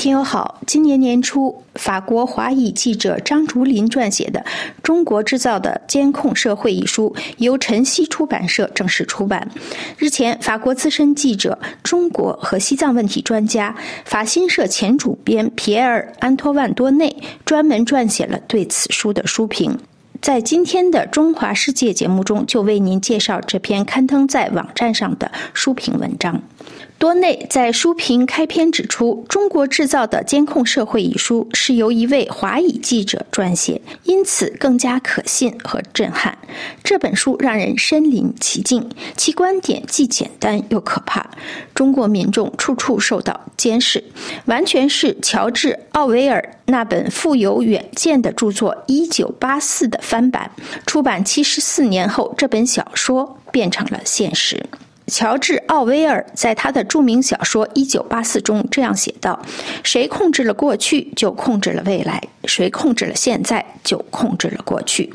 听友好，今年年初，法国华裔记者张竹林撰写的《中国制造的监控社会》一书由晨曦出版社正式出版。日前，法国资深记者、中国和西藏问题专家、法新社前主编皮埃尔·安托万多内专门撰写了对此书的书评。在今天的《中华世界》节目中，就为您介绍这篇刊登在网站上的书评文章。多内在书评开篇指出，《中国制造的监控社会》一书是由一位华裔记者撰写，因此更加可信和震撼。这本书让人身临其境，其观点既简单又可怕。中国民众处处受到监视，完全是乔治·奥威尔那本富有远见的著作《一九八四》的翻版。出版七十四年后，这本小说变成了现实。乔治·奥威尔在他的著名小说《一九八四》中这样写道：“谁控制了过去，就控制了未来；谁控制了现在，就控制了过去。”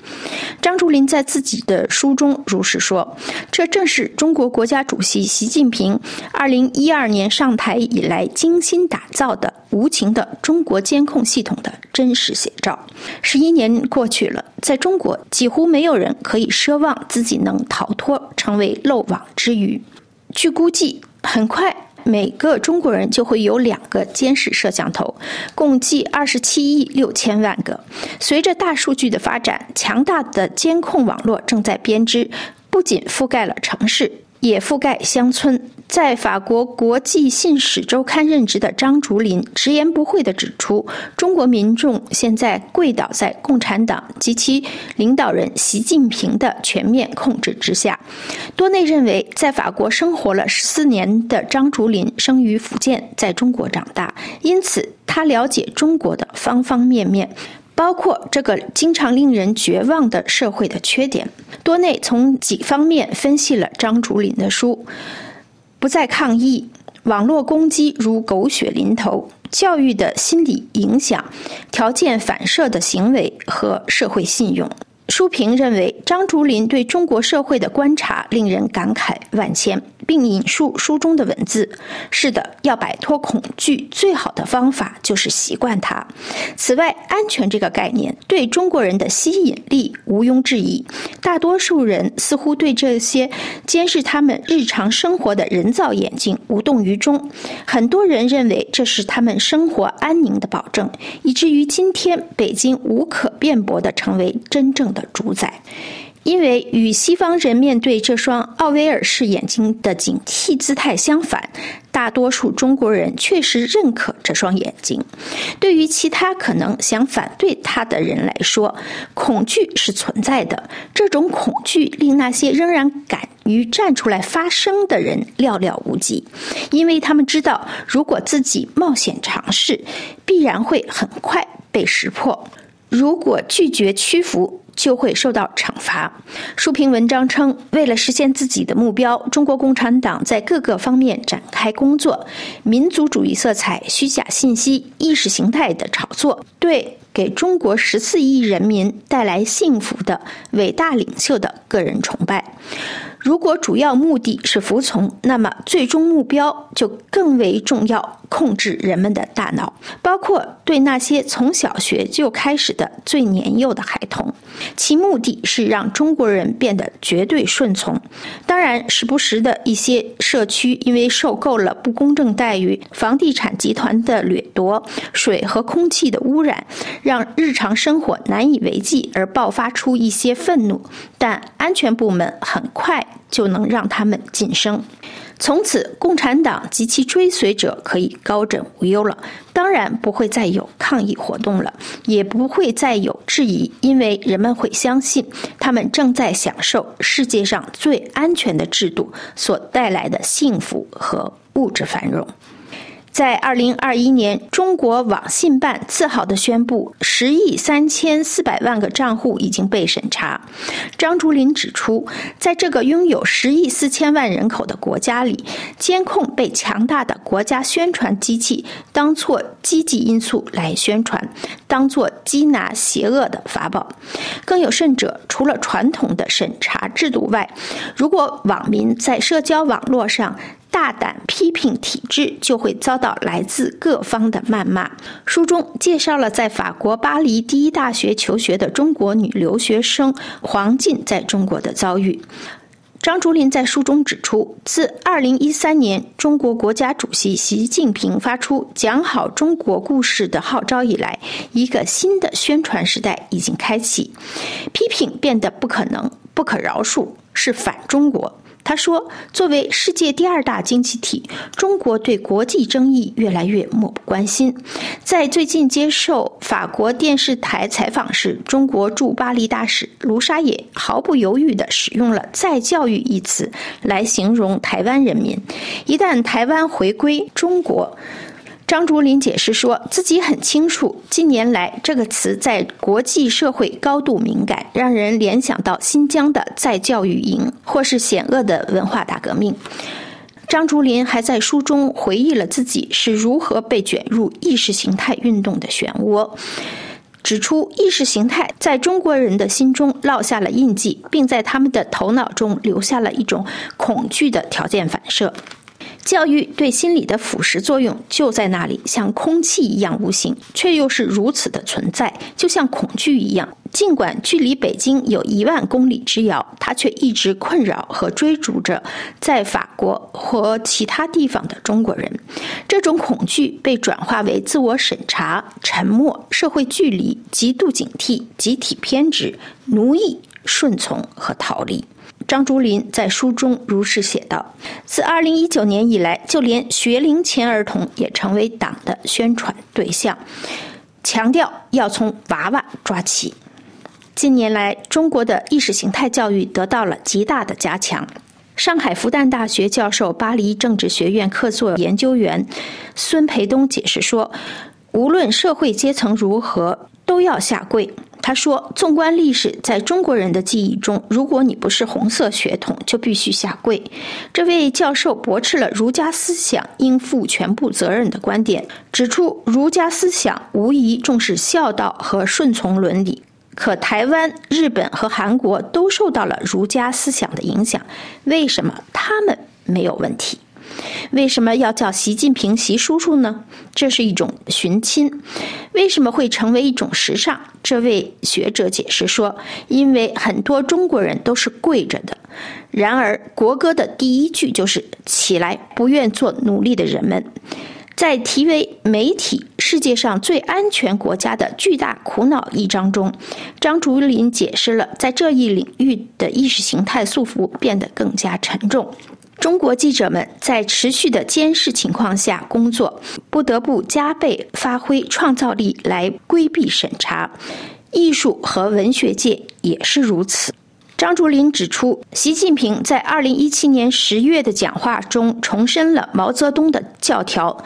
张竹林在自己的书中如是说。这正是中国国家主席习近平二零一二年上台以来精心打造的无情的中国监控系统的真实写照。十一年过去了，在中国，几乎没有人可以奢望自己能逃脱成为漏网之鱼。据估计，很快每个中国人就会有两个监视摄像头，共计二十七亿六千万个。随着大数据的发展，强大的监控网络正在编织，不仅覆盖了城市。也覆盖乡村。在法国《国际信使周刊》任职的张竹林直言不讳地指出，中国民众现在跪倒在共产党及其领导人习近平的全面控制之下。多内认为，在法国生活了十四年的张竹林生于福建，在中国长大，因此他了解中国的方方面面。包括这个经常令人绝望的社会的缺点，多内从几方面分析了张竹林的书：不再抗议、网络攻击如狗血淋头、教育的心理影响、条件反射的行为和社会信用。书评认为，张竹林对中国社会的观察令人感慨万千，并引述书中的文字：“是的，要摆脱恐惧，最好的方法就是习惯它。”此外，安全这个概念对中国人的吸引力毋庸置疑。大多数人似乎对这些监视他们日常生活的人造眼睛无动于衷。很多人认为这是他们生活安宁的保证，以至于今天北京无可辩驳地成为真正。的主宰，因为与西方人面对这双奥威尔式眼睛的警惕姿态相反，大多数中国人确实认可这双眼睛。对于其他可能想反对他的人来说，恐惧是存在的。这种恐惧令那些仍然敢于站出来发声的人寥寥无几，因为他们知道，如果自己冒险尝试，必然会很快被识破。如果拒绝屈服，就会受到惩罚。书评文章称，为了实现自己的目标，中国共产党在各个方面展开工作：民族主义色彩、虚假信息、意识形态的炒作，对给中国十四亿人民带来幸福的伟大领袖的个人崇拜。如果主要目的是服从，那么最终目标就更为重要：控制人们的大脑，包括对那些从小学就开始的最年幼的孩童。其目的是让中国人变得绝对顺从。当然，时不时的一些社区因为受够了不公正待遇、房地产集团的掠夺、水和空气的污染，让日常生活难以为继而爆发出一些愤怒，但安全部门很快。就能让他们晋升，从此共产党及其追随者可以高枕无忧了。当然不会再有抗议活动了，也不会再有质疑，因为人们会相信他们正在享受世界上最安全的制度所带来的幸福和物质繁荣。在二零二一年，中国网信办自豪地宣布，十亿三千四百万个账户已经被审查。张竹林指出，在这个拥有十亿四千万人口的国家里，监控被强大的国家宣传机器当作积极因素来宣传，当作缉拿邪恶的法宝。更有甚者，除了传统的审查制度外，如果网民在社交网络上，大胆批评体制，就会遭到来自各方的谩骂。书中介绍了在法国巴黎第一大学求学的中国女留学生黄静在中国的遭遇。张竹林在书中指出，自2013年中国国家主席习近平发出讲好中国故事的号召以来，一个新的宣传时代已经开启，批评变得不可能、不可饶恕，是反中国。他说：“作为世界第二大经济体，中国对国际争议越来越漠不关心。”在最近接受法国电视台采访时，中国驻巴黎大使卢沙野毫不犹豫地使用了“再教育”一词来形容台湾人民。一旦台湾回归中国，张竹林解释说，自己很清楚，近年来这个词在国际社会高度敏感，让人联想到新疆的再教育营，或是险恶的文化大革命。张竹林还在书中回忆了自己是如何被卷入意识形态运动的漩涡，指出意识形态在中国人的心中烙下了印记，并在他们的头脑中留下了一种恐惧的条件反射。教育对心理的腐蚀作用就在那里，像空气一样无形，却又是如此的存在，就像恐惧一样。尽管距离北京有一万公里之遥，它却一直困扰和追逐着在法国或其他地方的中国人。这种恐惧被转化为自我审查、沉默、社会距离、极度警惕、集体偏执、奴役、顺从和逃离。张竹林在书中如是写道：“自2019年以来，就连学龄前儿童也成为党的宣传对象，强调要从娃娃抓起。近年来，中国的意识形态教育得到了极大的加强。上海复旦大学教授、巴黎政治学院客座研究员孙培东解释说：‘无论社会阶层如何，都要下跪。’”他说：“纵观历史，在中国人的记忆中，如果你不是红色血统，就必须下跪。”这位教授驳斥了儒家思想应负全部责任的观点，指出儒家思想无疑重视孝道和顺从伦理。可台湾、日本和韩国都受到了儒家思想的影响，为什么他们没有问题？为什么要叫习近平习叔叔呢？这是一种寻亲。为什么会成为一种时尚？这位学者解释说，因为很多中国人都是跪着的。然而，国歌的第一句就是“起来，不愿做奴隶的人们”。在题为“媒体世界上最安全国家的巨大苦恼”一章中，张竹林解释了在这一领域的意识形态束缚变得更加沉重。中国记者们在持续的监视情况下工作，不得不加倍发挥创造力来规避审查。艺术和文学界也是如此。张竹林指出，习近平在二零一七年十月的讲话中重申了毛泽东的教条。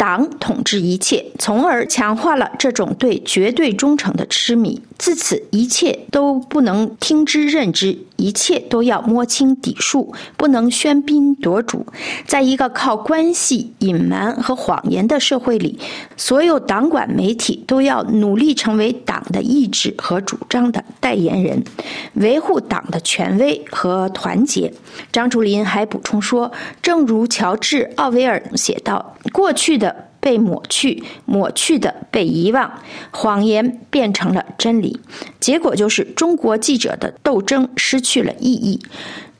党统治一切，从而强化了这种对绝对忠诚的痴迷。自此，一切都不能听之任之，一切都要摸清底数，不能喧宾夺主。在一个靠关系、隐瞒和谎言的社会里，所有党管媒体都要努力成为党的意志和主张的代言人，维护党的权威和团结。张竹林还补充说：“正如乔治·奥威尔写道，过去的。”被抹去，抹去的被遗忘，谎言变成了真理，结果就是中国记者的斗争失去了意义。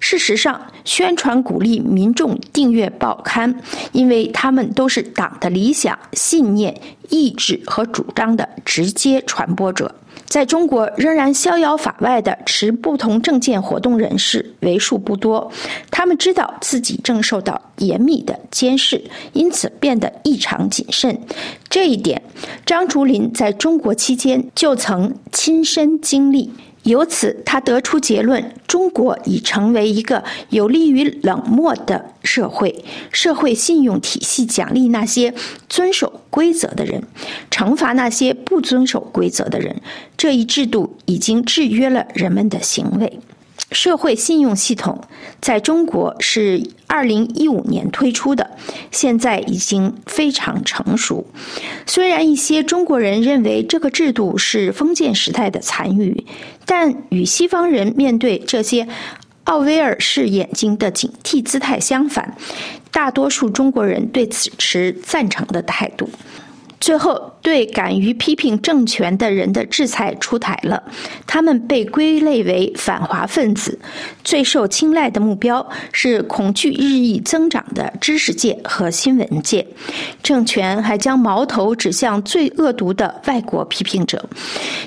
事实上，宣传鼓励民众订阅报刊，因为他们都是党的理想、信念、意志和主张的直接传播者。在中国，仍然逍遥法外的持不同政见活动人士为数不多。他们知道自己正受到严密的监视，因此变得异常谨慎。这一点，张竹林在中国期间就曾亲身经历。由此，他得出结论：中国已成为一个有利于冷漠的社会。社会信用体系奖励那些遵守规则的人，惩罚那些不遵守规则的人。这一制度已经制约了人们的行为。社会信用系统在中国是二零一五年推出的，现在已经非常成熟。虽然一些中国人认为这个制度是封建时代的残余，但与西方人面对这些奥威尔式眼睛的警惕姿态相反，大多数中国人对此持赞成的态度。最后，对敢于批评政权的人的制裁出台了，他们被归类为反华分子。最受青睐的目标是恐惧日益增长的知识界和新闻界。政权还将矛头指向最恶毒的外国批评者，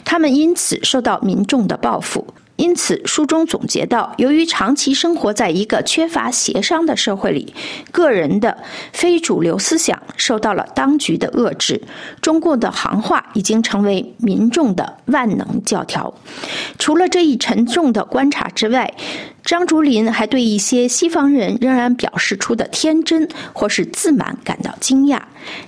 他们因此受到民众的报复。因此，书中总结到：由于长期生活在一个缺乏协商的社会里，个人的非主流思想受到了当局的遏制。中共的行话已经成为民众的万能教条。除了这一沉重的观察之外，张竹林还对一些西方人仍然表示出的天真或是自满感到惊讶。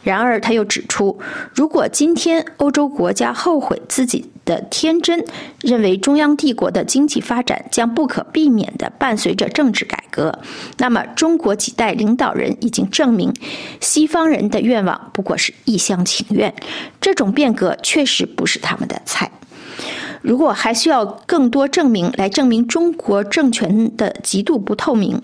然而，他又指出，如果今天欧洲国家后悔自己的天真，认为中央帝国的经济发展将不可避免地伴随着政治改革，那么中国几代领导人已经证明，西方人的愿望不过是一厢情愿。这种变革确实不是他们的菜。如果还需要更多证明来证明中国政权的极度不透明，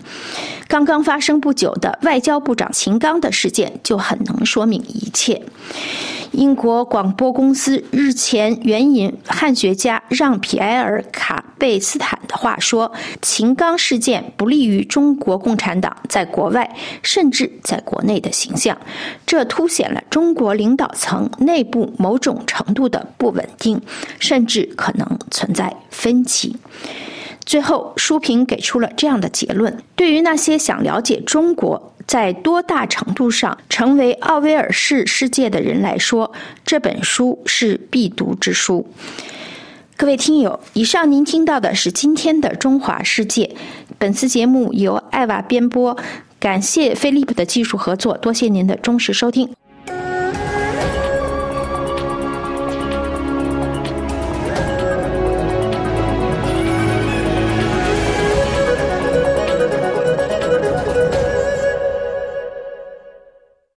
刚刚发生不久的外交部长秦刚的事件就很能说明一切。英国广播公司日前援引汉学家让·皮埃尔·卡贝斯坦的话说：“秦刚事件不利于中国共产党在国外甚至在国内的形象，这凸显了中国领导层内部某种程度的不稳定，甚至可能存在分歧。”最后，书评给出了这样的结论：对于那些想了解中国在多大程度上成为奥威尔士世界的人来说，这本书是必读之书。各位听友，以上您听到的是今天的中华世界。本次节目由艾娃编播，感谢飞利浦的技术合作，多谢您的忠实收听。